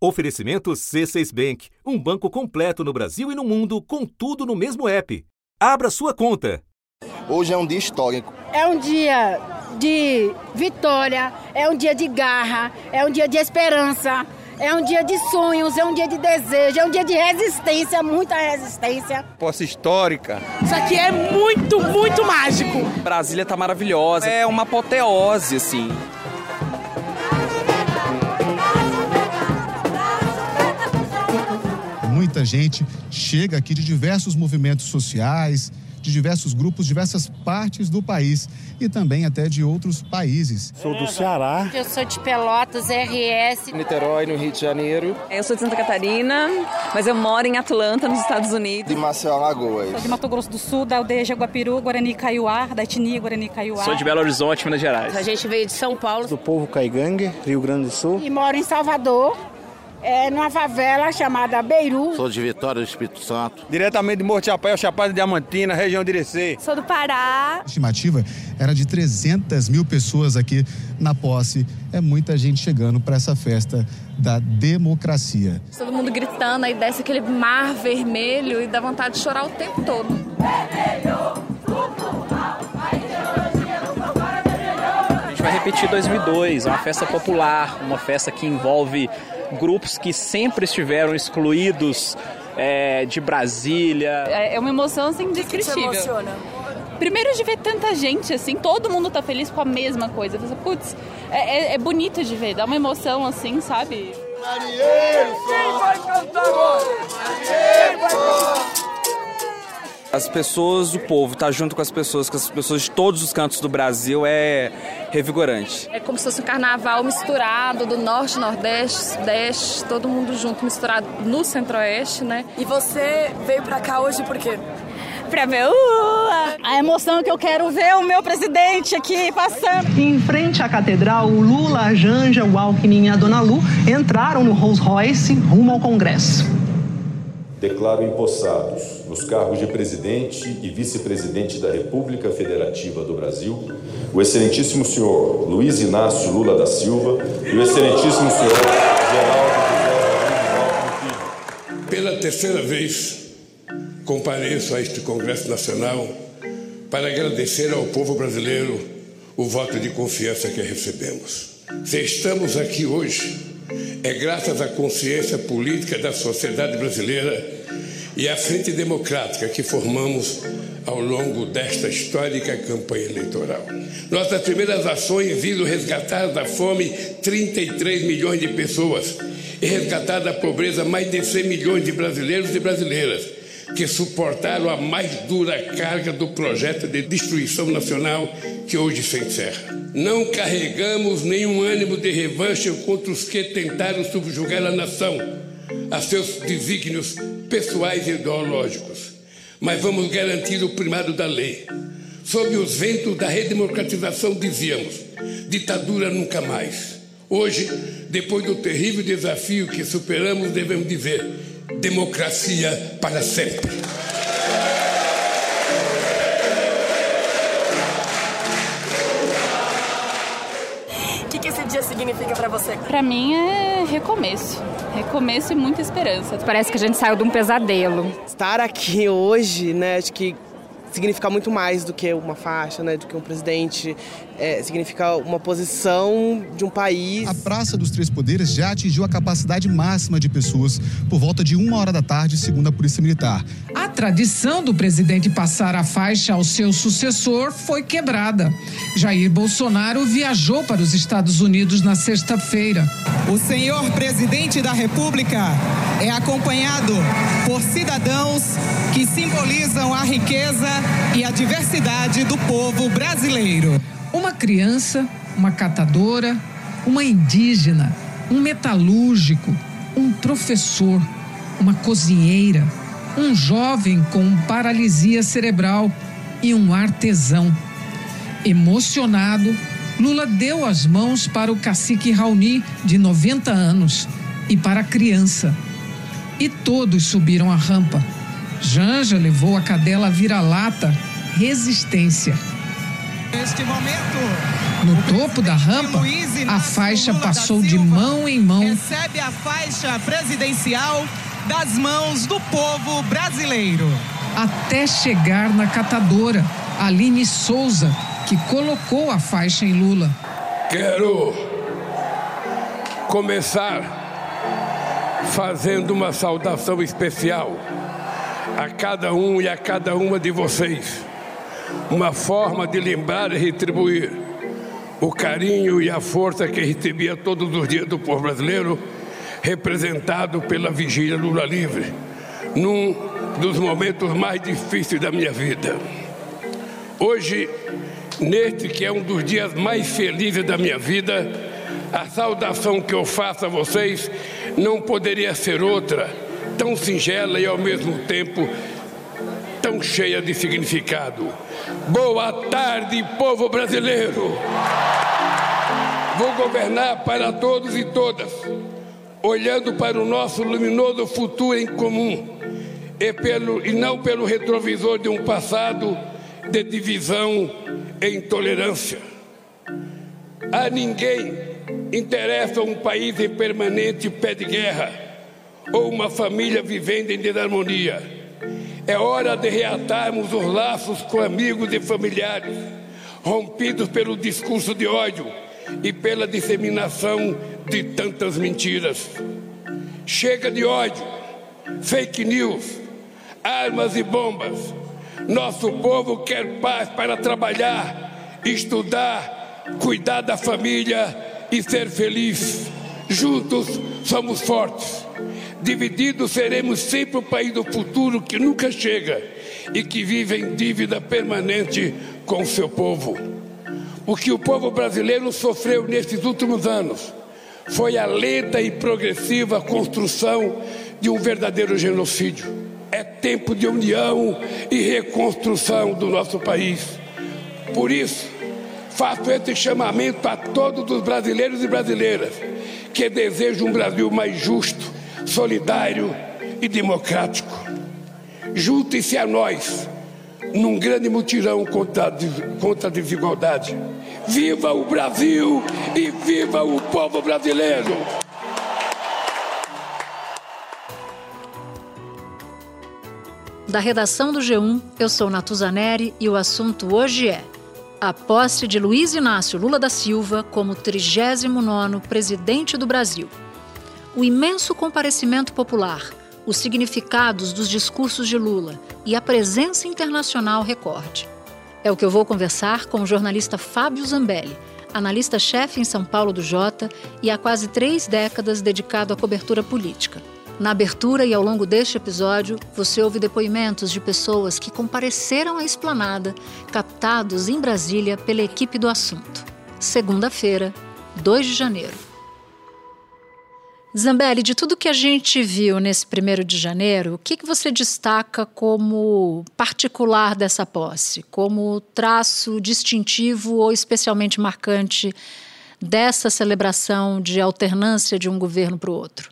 Oferecimento C6 Bank, um banco completo no Brasil e no mundo, com tudo no mesmo app. Abra sua conta. Hoje é um dia histórico. É um dia de vitória, é um dia de garra, é um dia de esperança, é um dia de sonhos, é um dia de desejo, é um dia de resistência, muita resistência. Posse histórica. Isso aqui é muito, muito mágico. Brasília tá maravilhosa. É uma apoteose, assim. Muita gente chega aqui de diversos movimentos sociais, de diversos grupos, diversas partes do país e também até de outros países. Sou do Ceará. Eu sou de Pelotas, RS. Niterói, no Rio de Janeiro. Eu sou de Santa Catarina, mas eu moro em Atlanta, nos Estados Unidos. De Maceió, Alagoas. Sou de Mato Grosso do Sul, da aldeia Jaguapiru, Guarani Kaiowá, da etnia Guarani Kaiowá. Sou de Belo Horizonte, Minas Gerais. A gente veio de São Paulo. Do povo caigangue, Rio Grande do Sul. E moro em Salvador é, numa favela chamada Beiru. Sou de Vitória do Espírito Santo. Diretamente de Morro de Chapéu, Chapada Diamantina, região de Irecê. Sou do Pará. A estimativa era de 300 mil pessoas aqui na posse. É muita gente chegando para essa festa da democracia. Todo mundo gritando, aí desce aquele mar vermelho e dá vontade de chorar o tempo todo. A gente vai repetir 2002, uma festa popular, uma festa que envolve grupos que sempre estiveram excluídos é, de Brasília. É uma emoção assim, indescritível. Primeiro de ver tanta gente, assim, todo mundo tá feliz com a mesma coisa. Putz, é, é, é bonito de ver, dá uma emoção assim, sabe? Marinheiro, quem vai cantar agora? Marinheiro vai cantar! As pessoas, o povo, estar tá junto com as pessoas, com as pessoas de todos os cantos do Brasil é revigorante. É como se fosse um carnaval misturado do norte, nordeste, sudeste, todo mundo junto, misturado no centro-oeste, né? E você veio pra cá hoje por quê? Pra ver o. A emoção que eu quero ver o meu presidente aqui passando. Em frente à catedral, o Lula, a Janja, o Alckmin e a Dona Lu entraram no Rolls Royce rumo ao Congresso. Declaro empossados nos cargos de presidente e vice-presidente da República Federativa do Brasil o excelentíssimo senhor Luiz Inácio Lula da Silva e o excelentíssimo senhor Geraldo Pela terceira vez, compareço a este Congresso Nacional para agradecer ao povo brasileiro o voto de confiança que recebemos. Se estamos aqui hoje, é graças à consciência política da sociedade brasileira e à frente democrática que formamos ao longo desta histórica campanha eleitoral. Nossas primeiras ações visam resgatar da fome 33 milhões de pessoas e resgatar da pobreza mais de 100 milhões de brasileiros e brasileiras que suportaram a mais dura carga do projeto de destruição nacional que hoje se encerra. Não carregamos nenhum ânimo de revanche contra os que tentaram subjugar a nação a seus desígnios pessoais e ideológicos, mas vamos garantir o primado da lei. Sob os ventos da redemocratização, dizíamos: ditadura nunca mais. Hoje, depois do terrível desafio que superamos, devemos dizer: democracia para sempre. Significa para você? Para mim é recomeço. Recomeço e muita esperança. Parece que a gente saiu de um pesadelo. Estar aqui hoje, né, acho que significa muito mais do que uma faixa, né, do que um presidente. É, significa uma posição de um país. A Praça dos Três Poderes já atingiu a capacidade máxima de pessoas por volta de uma hora da tarde, segundo a Polícia Militar. A tradição do presidente passar a faixa ao seu sucessor foi quebrada. Jair Bolsonaro viajou para os Estados Unidos na sexta-feira. O senhor presidente da República é acompanhado por cidadãos que simbolizam a riqueza e a diversidade do povo brasileiro. Uma criança, uma catadora, uma indígena, um metalúrgico, um professor, uma cozinheira, um jovem com paralisia cerebral e um artesão. Emocionado, Lula deu as mãos para o cacique Raoni, de 90 anos, e para a criança. E todos subiram a rampa. Janja levou a cadela vira-lata Resistência. Neste momento, No topo da rampa, a faixa passou de mão em mão. recebe a faixa presidencial das mãos do povo brasileiro. até chegar na catadora, Aline Souza, que colocou a faixa em Lula. Quero começar fazendo uma saudação especial a cada um e a cada uma de vocês. Uma forma de lembrar e retribuir o carinho e a força que recebia todos os dias do povo brasileiro, representado pela Vigília Lula Livre, num dos momentos mais difíceis da minha vida. Hoje, neste que é um dos dias mais felizes da minha vida, a saudação que eu faço a vocês não poderia ser outra, tão singela e ao mesmo tempo tão cheia de significado. Boa tarde, povo brasileiro! Vou governar para todos e todas, olhando para o nosso luminoso futuro em comum e, pelo, e não pelo retrovisor de um passado de divisão e intolerância. A ninguém interessa um país em permanente pé de guerra ou uma família vivendo em desarmonia. É hora de reatarmos os laços com amigos e familiares, rompidos pelo discurso de ódio e pela disseminação de tantas mentiras. Chega de ódio, fake news, armas e bombas. Nosso povo quer paz para trabalhar, estudar, cuidar da família e ser feliz. Juntos somos fortes. Divididos seremos sempre o país do futuro que nunca chega e que vive em dívida permanente com seu povo. O que o povo brasileiro sofreu nesses últimos anos foi a lenta e progressiva construção de um verdadeiro genocídio. É tempo de união e reconstrução do nosso país. Por isso, faço esse chamamento a todos os brasileiros e brasileiras que desejam um Brasil mais justo, solidário e democrático. Juntem-se a nós num grande mutirão contra a, desigualdade. Viva o Brasil e viva o povo brasileiro! Da redação do G1, eu sou Natuzaneri e o assunto hoje é a posse de Luiz Inácio Lula da Silva como 39º presidente do Brasil. O imenso comparecimento popular, os significados dos discursos de Lula e a presença internacional recorde. É o que eu vou conversar com o jornalista Fábio Zambelli, analista-chefe em São Paulo do Jota e há quase três décadas dedicado à cobertura política. Na abertura e ao longo deste episódio, você ouve depoimentos de pessoas que compareceram à esplanada, captados em Brasília pela equipe do assunto. Segunda-feira, 2 de janeiro. Zambelli, de tudo que a gente viu nesse primeiro de janeiro, o que, que você destaca como particular dessa posse, como traço distintivo ou especialmente marcante dessa celebração de alternância de um governo para o outro?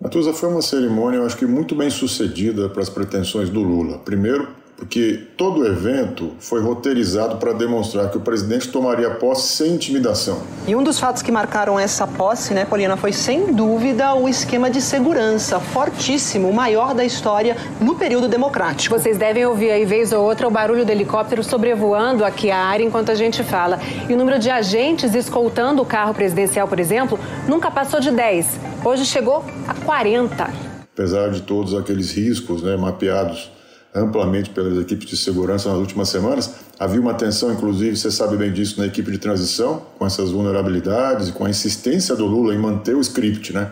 Natuza, foi uma cerimônia, eu acho que muito bem sucedida para as pretensões do Lula. Primeiro, porque todo o evento foi roteirizado para demonstrar que o presidente tomaria posse sem intimidação. E um dos fatos que marcaram essa posse, né, Paulina, foi sem dúvida o esquema de segurança fortíssimo, o maior da história no período democrático. Vocês devem ouvir aí, vez ou outra, o barulho do helicóptero sobrevoando aqui a área enquanto a gente fala. E o número de agentes escoltando o carro presidencial, por exemplo, nunca passou de 10. Hoje chegou a 40. Apesar de todos aqueles riscos né, mapeados amplamente pelas equipes de segurança nas últimas semanas. Havia uma tensão, inclusive, você sabe bem disso, na equipe de transição, com essas vulnerabilidades e com a insistência do Lula em manter o script, né?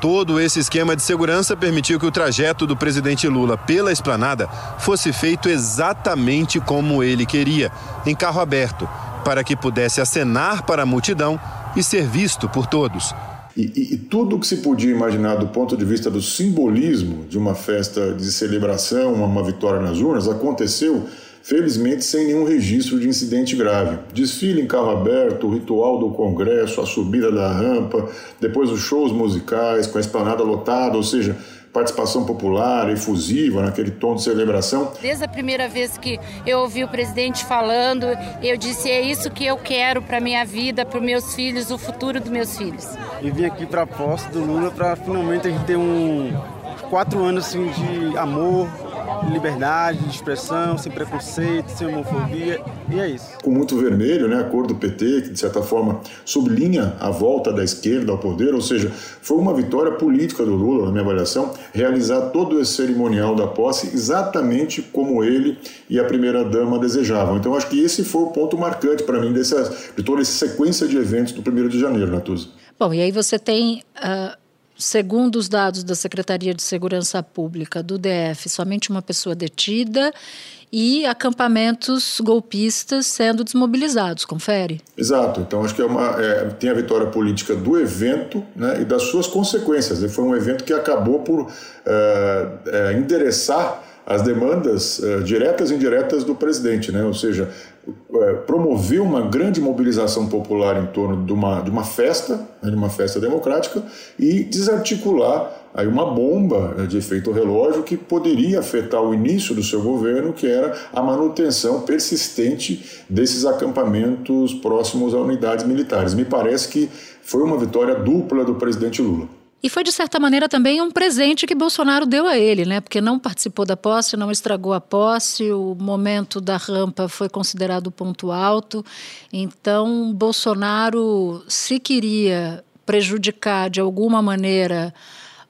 Todo esse esquema de segurança permitiu que o trajeto do presidente Lula pela esplanada fosse feito exatamente como ele queria, em carro aberto, para que pudesse acenar para a multidão e ser visto por todos. E, e, e, tudo que se podia imaginar do ponto de vista do simbolismo de uma festa de celebração, uma, uma vitória nas urnas, aconteceu felizmente sem nenhum registro de incidente grave. Desfile em carro aberto, o ritual do Congresso, a subida da rampa, depois os shows musicais com a esplanada lotada, ou seja, participação popular, efusiva, naquele tom de celebração. Desde a primeira vez que eu ouvi o presidente falando, eu disse: é isso que eu quero para minha vida, para os meus filhos, o futuro dos meus filhos. E vim aqui para a posse do Lula para finalmente a gente ter um quatro anos assim, de amor, liberdade de expressão, sem preconceito, sem homofobia, e é isso. Com muito vermelho, né, a cor do PT, que de certa forma sublinha a volta da esquerda ao poder, ou seja, foi uma vitória política do Lula, na minha avaliação, realizar todo esse cerimonial da posse exatamente como ele e a primeira-dama desejavam. Então acho que esse foi o ponto marcante para mim dessa, de toda essa sequência de eventos do 1 de janeiro, Natuza. Bom, e aí você tem... Uh Segundo os dados da Secretaria de Segurança Pública do DF, somente uma pessoa detida e acampamentos golpistas sendo desmobilizados. Confere? Exato. Então, acho que é uma, é, tem a vitória política do evento né, e das suas consequências. E foi um evento que acabou por é, endereçar as demandas uh, diretas e indiretas do presidente, né? ou seja, uh, promover uma grande mobilização popular em torno de uma, de uma festa, né, de uma festa democrática, e desarticular aí uma bomba né, de efeito relógio que poderia afetar o início do seu governo, que era a manutenção persistente desses acampamentos próximos a unidades militares. Me parece que foi uma vitória dupla do presidente Lula. E foi, de certa maneira, também um presente que Bolsonaro deu a ele, né? Porque não participou da posse, não estragou a posse, o momento da rampa foi considerado ponto alto. Então, Bolsonaro, se queria prejudicar de alguma maneira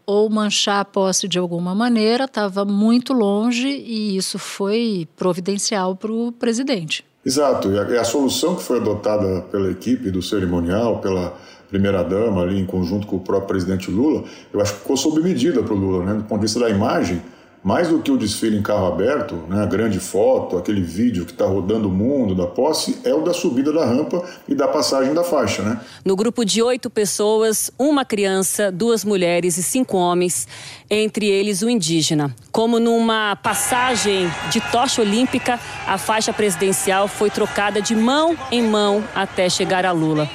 ou manchar a posse de alguma maneira, estava muito longe e isso foi providencial para o presidente. Exato, e a, a solução que foi adotada pela equipe do cerimonial, pela primeira-dama ali em conjunto com o próprio presidente Lula, eu acho que ficou sob medida para o Lula, né? do ponto de vista da imagem, mais do que o desfile em carro aberto, né, a grande foto, aquele vídeo que está rodando o mundo da posse, é o da subida da rampa e da passagem da faixa. Né? No grupo de oito pessoas, uma criança, duas mulheres e cinco homens, entre eles o indígena. Como numa passagem de tocha olímpica, a faixa presidencial foi trocada de mão em mão até chegar a Lula.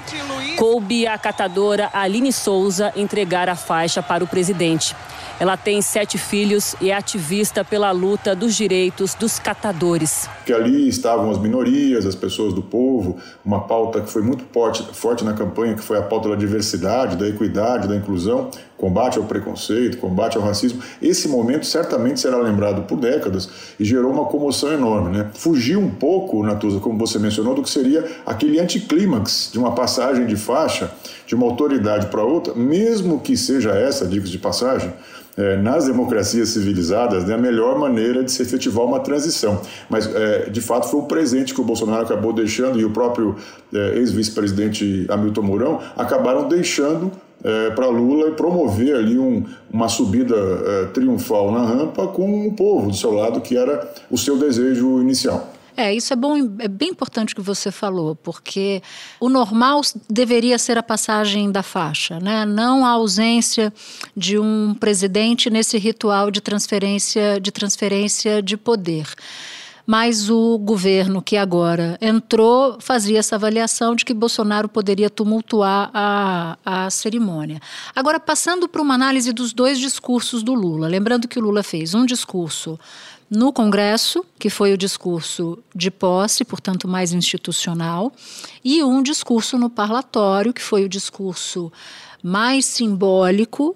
Coube a catadora Aline Souza entregar a faixa para o presidente. Ela tem sete filhos e é ativista pela luta dos direitos dos catadores. Que ali estavam as minorias, as pessoas do povo, uma pauta que foi muito forte, forte na campanha, que foi a pauta da diversidade, da equidade, da inclusão, combate ao preconceito, combate ao racismo. Esse momento certamente será lembrado por décadas e gerou uma comoção enorme. Né? Fugiu um pouco, Natuza, como você mencionou, do que seria aquele anticlímax de uma passagem de faixa de uma autoridade para outra, mesmo que seja essa, dicas de passagem, é, nas democracias civilizadas, né, a melhor maneira de se efetivar uma transição. Mas, é, de fato, foi um presente que o Bolsonaro acabou deixando e o próprio é, ex-vice-presidente Hamilton Mourão acabaram deixando é, para Lula e promover ali um, uma subida é, triunfal na rampa com o povo do seu lado, que era o seu desejo inicial. É, isso é bom, é bem importante que você falou, porque o normal deveria ser a passagem da faixa, né? não a ausência de um presidente nesse ritual de transferência de, transferência de poder mas o governo que agora entrou fazia essa avaliação de que Bolsonaro poderia tumultuar a, a cerimônia. Agora, passando para uma análise dos dois discursos do Lula, lembrando que o Lula fez um discurso no Congresso, que foi o discurso de posse, portanto mais institucional, e um discurso no parlatório, que foi o discurso mais simbólico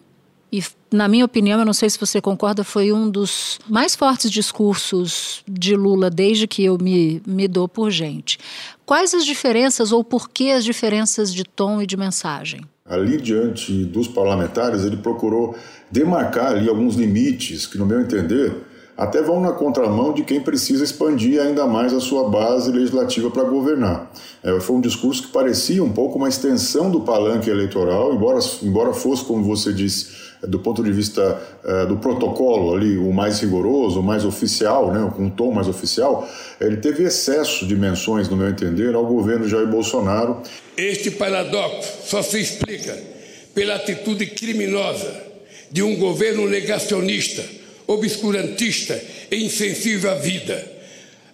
e, na minha opinião, eu não sei se você concorda, foi um dos mais fortes discursos de Lula desde que eu me, me dou por gente. Quais as diferenças ou por que as diferenças de tom e de mensagem? Ali diante dos parlamentares, ele procurou demarcar ali alguns limites que, no meu entender, até vão na contramão de quem precisa expandir ainda mais a sua base legislativa para governar. É, foi um discurso que parecia um pouco uma extensão do palanque eleitoral, embora, embora fosse, como você disse, do ponto de vista é, do protocolo ali, o mais rigoroso, o mais oficial, né, com um tom mais oficial, ele teve excesso de menções, no meu entender, ao governo Jair Bolsonaro. Este paradoxo só se explica pela atitude criminosa de um governo negacionista obscurantista e insensível à vida.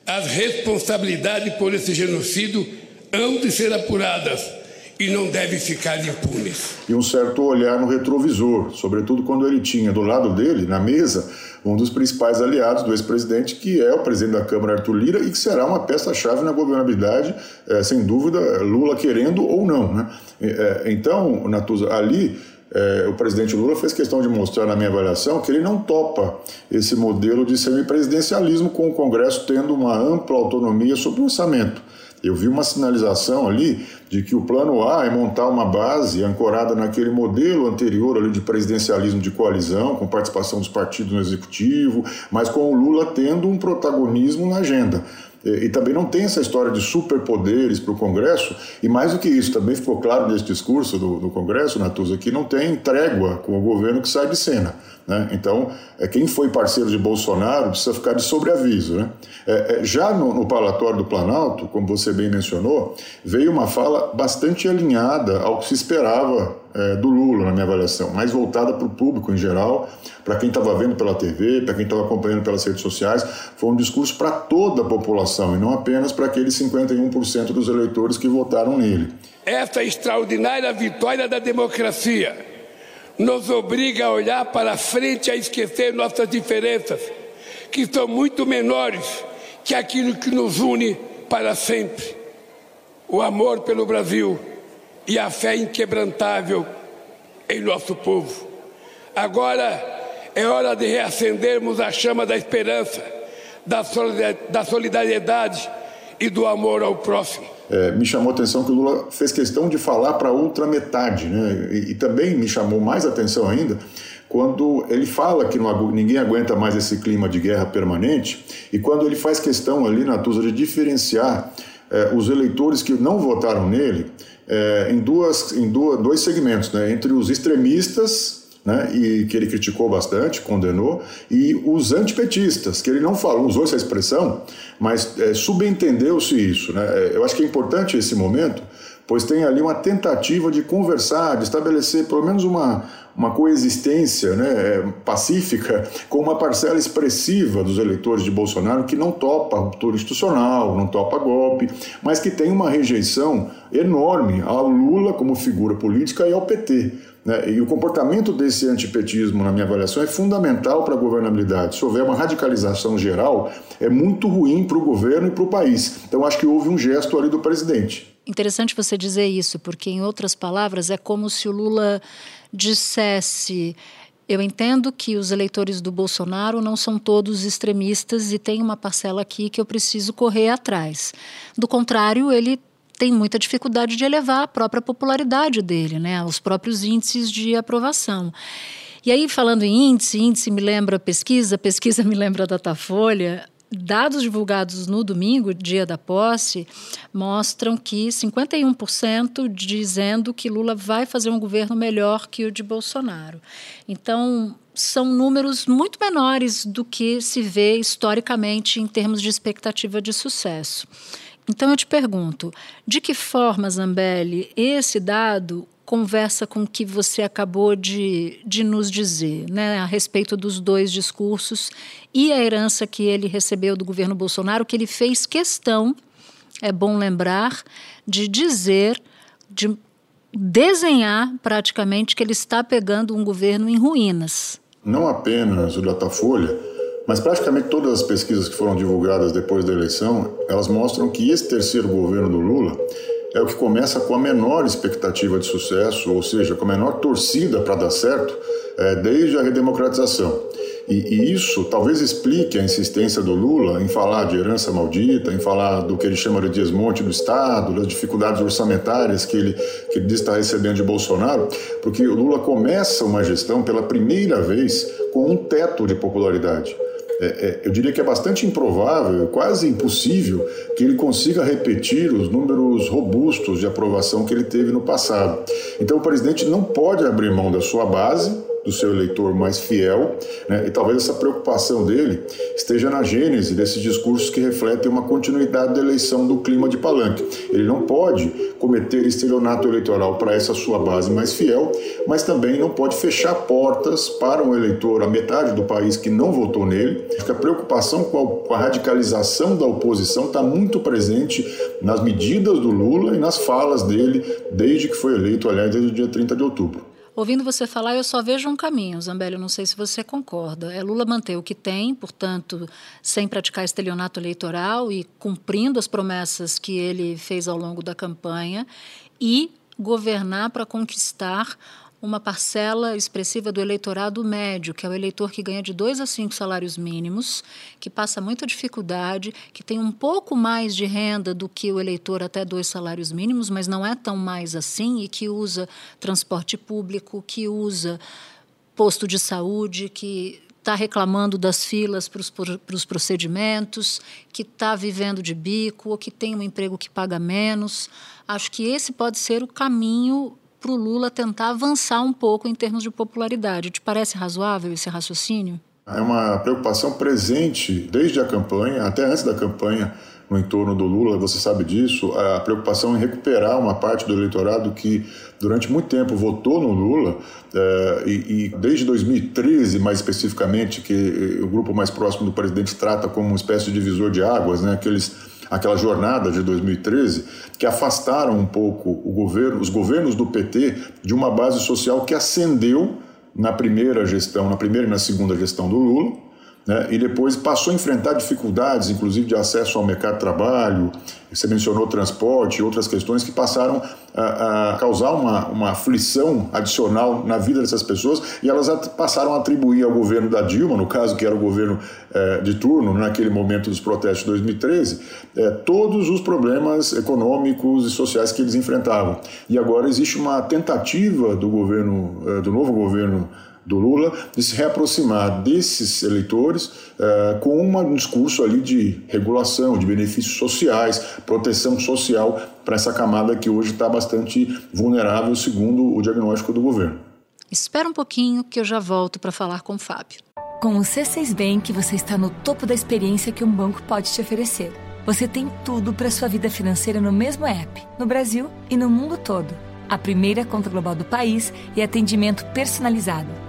As responsabilidades por esse genocídio hão de ser apuradas e não devem ficar impunes. E um certo olhar no retrovisor, sobretudo quando ele tinha do lado dele, na mesa, um dos principais aliados do ex-presidente, que é o presidente da Câmara, Arthur Lira, e que será uma peça-chave na governabilidade, é, sem dúvida, Lula querendo ou não. Né? É, então, Natuza, ali é, o presidente Lula fez questão de mostrar, na minha avaliação, que ele não topa esse modelo de semipresidencialismo com o Congresso tendo uma ampla autonomia sobre o orçamento. Eu vi uma sinalização ali de que o plano A é montar uma base ancorada naquele modelo anterior ali de presidencialismo de coalizão, com participação dos partidos no executivo, mas com o Lula tendo um protagonismo na agenda. E, também não tem essa história de superpoderes para o Congresso, e mais do que isso, também ficou claro nesse discurso do, do Congresso, Natuza, que não tem trégua com o governo que sai de cena. Né? Então, é, quem foi parceiro de Bolsonaro precisa ficar de sobreaviso. Né? É, é, já no, no Palatório do Planalto, como você bem mencionou, veio uma fala bastante alinhada ao que se esperava é, do Lula, na minha avaliação, mais voltada para o público em geral, para quem estava vendo pela TV, para quem estava acompanhando pelas redes sociais. Foi um discurso para toda a população e não apenas para aqueles 51% dos eleitores que votaram nele. Essa extraordinária vitória da democracia nos obriga a olhar para frente e a esquecer nossas diferenças, que são muito menores que aquilo que nos une para sempre. O amor pelo Brasil e a fé inquebrantável em nosso povo. Agora é hora de reacendermos a chama da esperança, da solidariedade e do amor ao próximo. É, me chamou a atenção que o Lula fez questão de falar para outra metade, né? E, e, também me chamou mais atenção ainda quando ele fala que não, ninguém aguenta mais esse clima de guerra permanente e quando ele faz questão ali na Tusa de diferenciar é, os eleitores que não votaram nele é, em, duas, em duas, dois segmentos, né? entre os extremistas né, e que ele criticou bastante, condenou, e os antipetistas, que ele não falou, usou essa expressão, mas é, subentendeu-se isso. Né? É, eu acho que é importante esse momento, pois tem ali uma tentativa de conversar, de estabelecer pelo menos uma, uma coexistência né, é, pacífica com uma parcela expressiva dos eleitores de Bolsonaro que não topa ruptura institucional, não topa golpe, mas que tem uma rejeição enorme ao Lula como figura política e ao PT. Né? E o comportamento desse antipetismo, na minha avaliação, é fundamental para a governabilidade. Se houver uma radicalização geral, é muito ruim para o governo e para o país. Então, acho que houve um gesto ali do presidente. Interessante você dizer isso, porque, em outras palavras, é como se o Lula dissesse. Eu entendo que os eleitores do Bolsonaro não são todos extremistas e tem uma parcela aqui que eu preciso correr atrás. Do contrário, ele tem muita dificuldade de elevar a própria popularidade dele, né, os próprios índices de aprovação. E aí, falando em índice, índice me lembra pesquisa, pesquisa me lembra Datafolha. Dados divulgados no domingo, dia da posse, mostram que 51% dizendo que Lula vai fazer um governo melhor que o de Bolsonaro. Então, são números muito menores do que se vê historicamente em termos de expectativa de sucesso. Então eu te pergunto, de que forma, Zambelli, esse dado conversa com o que você acabou de, de nos dizer, né, a respeito dos dois discursos e a herança que ele recebeu do governo Bolsonaro, que ele fez questão, é bom lembrar, de dizer, de desenhar praticamente que ele está pegando um governo em ruínas. Não apenas o Datafolha, mas praticamente todas as pesquisas que foram divulgadas depois da eleição, elas mostram que esse terceiro governo do Lula é o que começa com a menor expectativa de sucesso, ou seja, com a menor torcida para dar certo, é, desde a redemocratização. E, e, isso talvez explique a insistência do Lula em falar de herança maldita, em falar do que ele chama de desmonte do Estado, das dificuldades orçamentárias que ele, que ele diz estar recebendo de Bolsonaro, porque o Lula começa uma gestão pela primeira vez com um teto de popularidade é, é, eu diria que é bastante improvável, quase impossível, que ele consiga repetir os números robustos de aprovação que ele teve no passado. Então, o presidente não pode abrir mão da sua base do seu eleitor mais fiel, né? e talvez essa preocupação dele esteja na gênese desses discursos que refletem uma continuidade da eleição do clima de palanque. Ele não pode cometer estelionato eleitoral para essa sua base mais fiel, mas também não pode fechar portas para um eleitor, a metade do país que não votou nele. A preocupação com a radicalização da oposição está muito presente nas medidas do Lula e nas falas dele desde que foi eleito, aliás, desde o dia 30 de outubro. Ouvindo você falar, eu só vejo um caminho, Zambelli, não sei se você concorda. É Lula manter o que tem, portanto, sem praticar estelionato eleitoral e cumprindo as promessas que ele fez ao longo da campanha e governar para conquistar uma parcela expressiva do eleitorado médio, que é o eleitor que ganha de dois a cinco salários mínimos, que passa muita dificuldade, que tem um pouco mais de renda do que o eleitor até dois salários mínimos, mas não é tão mais assim, e que usa transporte público, que usa posto de saúde, que está reclamando das filas para os procedimentos, que está vivendo de bico ou que tem um emprego que paga menos. Acho que esse pode ser o caminho para o Lula tentar avançar um pouco em termos de popularidade. Te parece razoável esse raciocínio? É uma preocupação presente desde a campanha, até antes da campanha, no entorno do Lula, você sabe disso, a preocupação em recuperar uma parte do eleitorado que durante muito tempo votou no Lula, eh, e, e, desde 2013, mais especificamente, que o grupo mais próximo do presidente trata como uma espécie de divisor de águas, né, aqueles aquela jornada de 2013, que afastaram um pouco governo, os governos do PT de uma base social que ascendeu na primeira gestão, na primeira e na segunda gestão do Lula, né? e depois passou a enfrentar dificuldades, inclusive de acesso ao mercado de trabalho, você mencionou transporte e outras questões que passaram a, a, causar uma, uma aflição adicional na vida dessas pessoas e elas passaram a atribuir ao governo da Dilma, no caso que era o governo eh, de turno, naquele momento dos protestos de 2013, eh, todos os problemas econômicos e sociais que eles enfrentavam. E agora existe uma tentativa do governo, eh, do novo governo do Lula de se reaproximar desses eleitores uh, com um discurso ali de regulação, de benefícios sociais, proteção social para essa camada que hoje está bastante vulnerável, segundo o diagnóstico do governo. Espera um pouquinho que eu já volto para falar com o Fábio. Com o C6 Bank, você está no topo da experiência que um banco pode te oferecer. Você tem tudo para sua vida financeira no mesmo app, no Brasil e no mundo todo. A primeira conta global do país e atendimento personalizado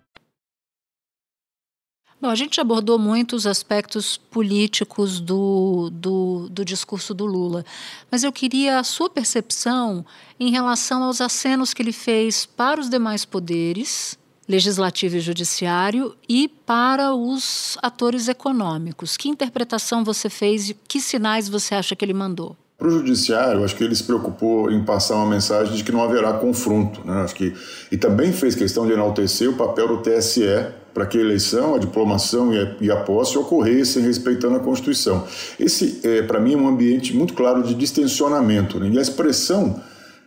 Bom, a gente abordou muito os aspectos políticos do, do, do, discurso do Lula, mas eu queria a sua percepção em relação aos acenos que ele fez para os demais poderes, legislativo e judiciário, e para os atores econômicos. Que interpretação você fez e que sinais você acha que ele mandou? Para o judiciário, acho que ele se preocupou em passar uma mensagem de que não haverá confronto, né? Acho que e também fez questão de enaltecer o papel do TSE para que a eleição, a diplomação e a, posse ocorressem respeitando a Constituição. Esse é, para mim, um ambiente muito claro de distensionamento. Né? E a expressão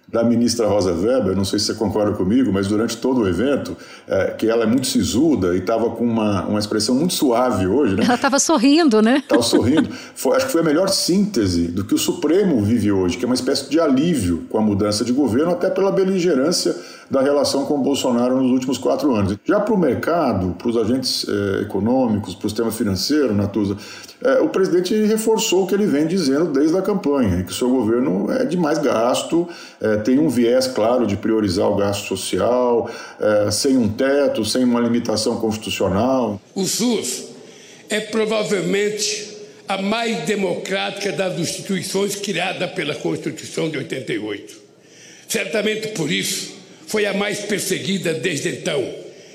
da ministra Rosa Weber, não sei se você concorda comigo, mas durante todo o evento, é, que ela é muito sisuda e estava com uma, uma expressão muito suave hoje. Né? Ela estava sorrindo, né? Estava sorrindo. Foi, acho que foi a melhor síntese do que o Supremo vive hoje, que é uma espécie de alívio com a mudança de governo, até pela beligerância da relação com o Bolsonaro nos últimos quatro anos. Já para o mercado, para os agentes eh, econômicos, para o sistema financeiro, Natuza, eh, o presidente reforçou o que ele vem dizendo desde a campanha, que o seu governo é de mais gasto, eh, tem um viés claro de priorizar o gasto social, sem um teto, sem uma limitação constitucional. O SUS é provavelmente a mais democrática das instituições criada pela Constituição de 88. Certamente por isso, foi a mais perseguida desde então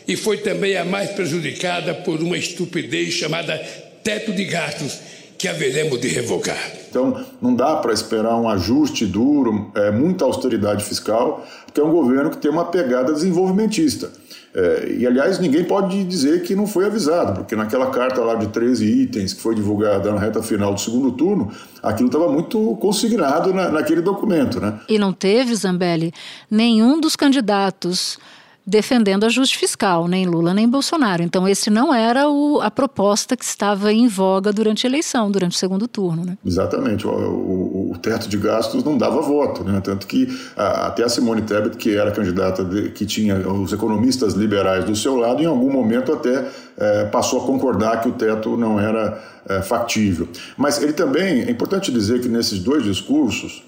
e foi também a mais prejudicada por uma estupidez chamada teto de gastos que haveremos de revogar. Então, não dá para esperar um ajuste duro, é, muita austeridade fiscal, porque é um governo que tem uma pegada desenvolvimentista. É, e, aliás, ninguém pode dizer que não foi avisado, porque naquela carta lá de 13 itens que foi divulgada na reta final do segundo turno, aquilo estava muito consignado na, naquele documento. Né? E não teve, Zambelli, nenhum dos candidatos defendendo ajuste fiscal, nem Lula nem Bolsonaro. Então, esse não era o, a proposta que estava em voga durante a eleição, durante o segundo turno. Né? Exatamente. O, o, o, teto de gastos não dava voto. Né? Tanto que a, até a Simone Tebet, que era candidata de, que tinha os economistas liberais do seu lado, em algum momento até é, passou a concordar que o teto não era é, factível. Mas ele também, é importante dizer que nesses dois discursos,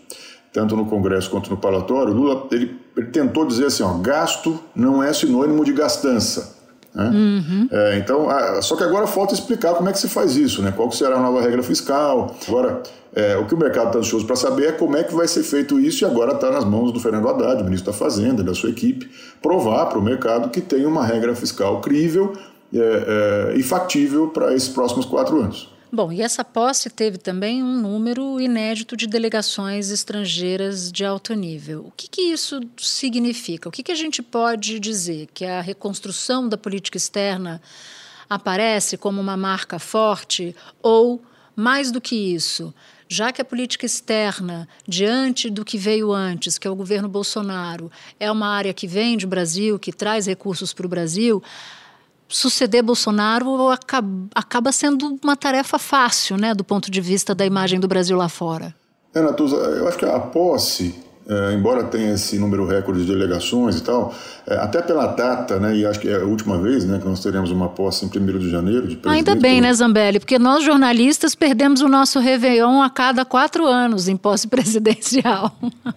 tanto no Congresso quanto no Parlatório, Lula ele, ele tentou dizer assim: ó, gasto não é sinônimo de gastança. Né? Uhum. É, então, só que agora falta explicar como é que se faz isso, né? qual será a nova regra fiscal. Agora, é, o que o mercado está ansioso para saber é como é que vai ser feito isso, e agora está nas mãos do Fernando Haddad, ministro da Fazenda, da sua equipe, provar para o mercado que tem uma regra fiscal crível é, é e factível para esses próximos quatro anos. Bom, e essa posse teve também um número inédito de delegações estrangeiras de alto nível. O que, que isso significa? O que, que a gente pode dizer? Que a reconstrução da política externa aparece como uma marca forte ou, mais do que isso, já que a política externa, diante do que veio antes, que é o governo Bolsonaro, é uma área que vem de Brasil, que traz recursos para o Brasil, suceder Bolsonaro acaba, acaba sendo uma tarefa fácil, né, do ponto de vista da imagem do Brasil lá fora. É, Natuza, eu acho que a posse é, embora tenha esse número recorde de delegações e tal, é, até pela data, né, e acho que é a última vez né, que nós teremos uma posse em 1 de janeiro de Ainda bem, né, Zambelli? Porque nós, jornalistas, perdemos o nosso Réveillon a cada quatro anos em posse presidencial.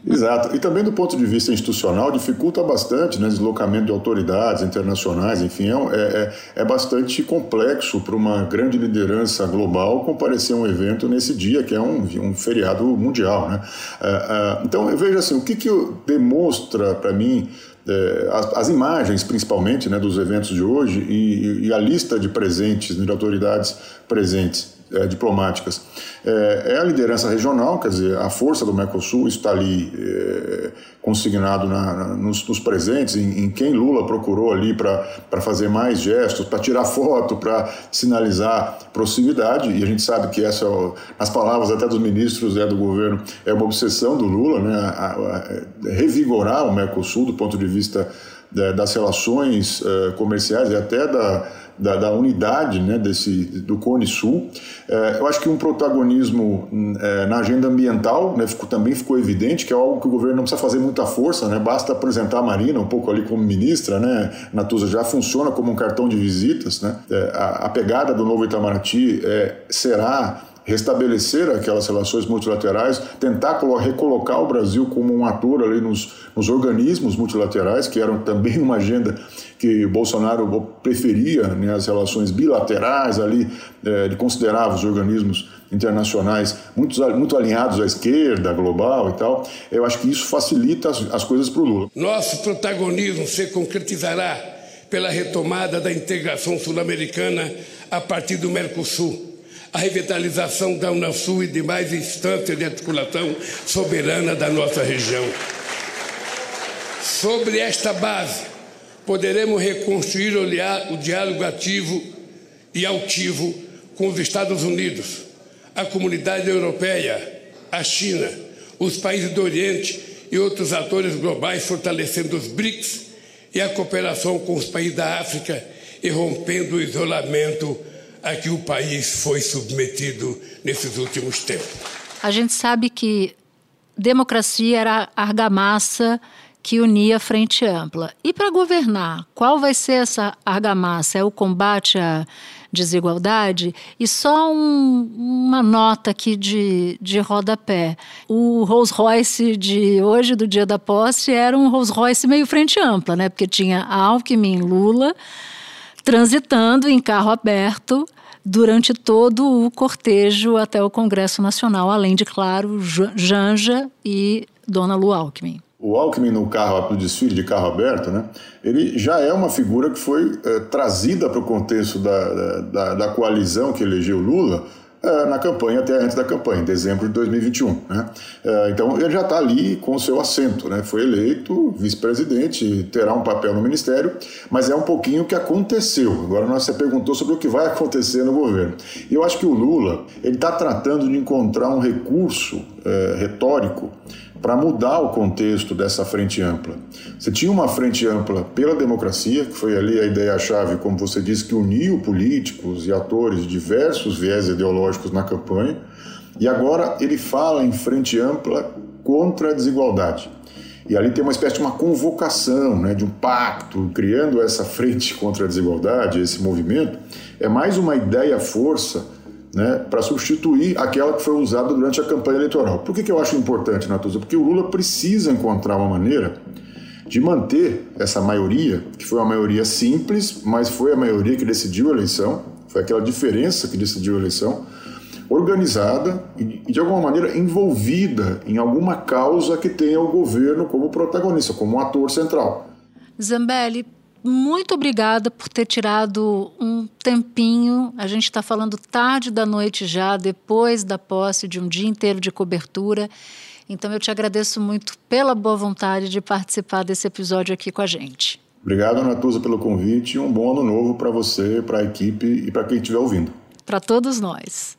Exato. E também do ponto de vista institucional, dificulta bastante né, deslocamento de autoridades internacionais, enfim, é, é, é bastante complexo para uma grande liderança global comparecer a um evento nesse dia, que é um, um feriado mundial. Né? É, é, então, eu vejo assim, o que, que demonstra para mim é, as, as, imagens, principalmente, né, dos eventos de hoje e, e a lista de presentes, né, de autoridades presentes é, diplomáticas. É, é, a liderança regional, quer dizer, a força do Mercosul está ali é, consignado na, na, nos, nos, presentes, em, em, quem Lula procurou ali para fazer mais gestos, para tirar foto, para sinalizar proximidade, e a gente sabe que essa, nas palavras até dos ministros né, do governo, é uma obsessão do Lula, né, a, a, a revigorar o Mercosul do ponto de vista é, das relações é, comerciais e até da da, da unidade né, desse, do Cone Sul. É, eu acho que um protagonismo é, na agenda ambiental né, ficou, também ficou evidente, que é algo que o governo não precisa fazer muita força, né, basta apresentar a Marina um pouco ali como ministra, né, Natuza já funciona como um cartão de visitas. Né, é, a, a, pegada do novo Itamaraty é, será restabelecer aquelas relações multilaterais, tentar recolocar o Brasil como um ator ali nos, nos organismos multilaterais, que eram também uma agenda que Bolsonaro preferia, né, as relações bilaterais ali, é, ele considerava os organismos internacionais muito, muito alinhados à esquerda global e tal. Eu acho que isso facilita as, as coisas para o Lula. Nosso protagonismo se concretizará pela retomada da integração sul-americana a partir do Mercosul a revitalização da Unasul e demais instâncias de articulação soberana da nossa região. Sobre esta base, poderemos reconstruir o diálogo ativo e altivo com os Estados Unidos, a comunidade europeia, a China, os países do Oriente e outros atores globais, fortalecendo os BRICS e a cooperação com os países da África e rompendo o isolamento a que o país foi submetido nesses últimos tempos. A gente sabe que democracia era a argamassa que unia a frente ampla. E para governar, qual vai ser essa argamassa? É o combate à desigualdade? E só um, uma nota aqui de, de rodapé. O Rolls Royce de hoje, do dia da posse, era um Rolls Royce meio frente ampla, né? Porque tinha Alckmin, Lula transitando em carro aberto durante todo o cortejo até o Congresso Nacional, além de, claro, Janja e Dona Lu Alckmin. O Alckmin no carro, no desfile de carro aberto, né, ele já é uma figura que foi é, trazida para o contexto da, da, da coalizão que elegeu Lula na campanha, até antes da campanha, em dezembro de 2021. Né? É, então ele já está ali com o seu assento, né? foi eleito vice-presidente, terá um papel no ministério, mas é um pouquinho o que aconteceu. Agora você perguntou sobre o que vai acontecer no governo. Eu acho que o Lula ele está tratando de encontrar um recurso é, retórico para mudar o contexto dessa frente ampla. Você tinha uma frente ampla pela democracia, que foi ali a ideia-chave, como você disse, que uniu políticos e atores de diversos viés ideológicos na campanha, e agora ele fala em frente ampla contra a desigualdade. E ali tem uma espécie de uma convocação, né, de um pacto, criando essa frente contra a desigualdade, esse movimento, é mais uma ideia-força né, para substituir aquela que foi usada durante a campanha eleitoral. Por que, que eu acho importante, Natuza? Porque o Lula precisa encontrar uma maneira de manter essa maioria, que foi uma maioria simples, mas foi a maioria que decidiu a eleição, foi aquela diferença que decidiu a eleição, organizada e, de alguma maneira, envolvida em alguma causa que tenha o governo como protagonista, como um ator central. Zambelli, muito obrigada por ter tirado um tempinho. A gente está falando tarde da noite já, depois da posse de um dia inteiro de cobertura. Então eu te agradeço muito pela boa vontade de participar desse episódio aqui com a gente. Obrigado, Natuza, pelo convite e um bom ano novo para você, para a equipe e para quem estiver ouvindo. Para todos nós.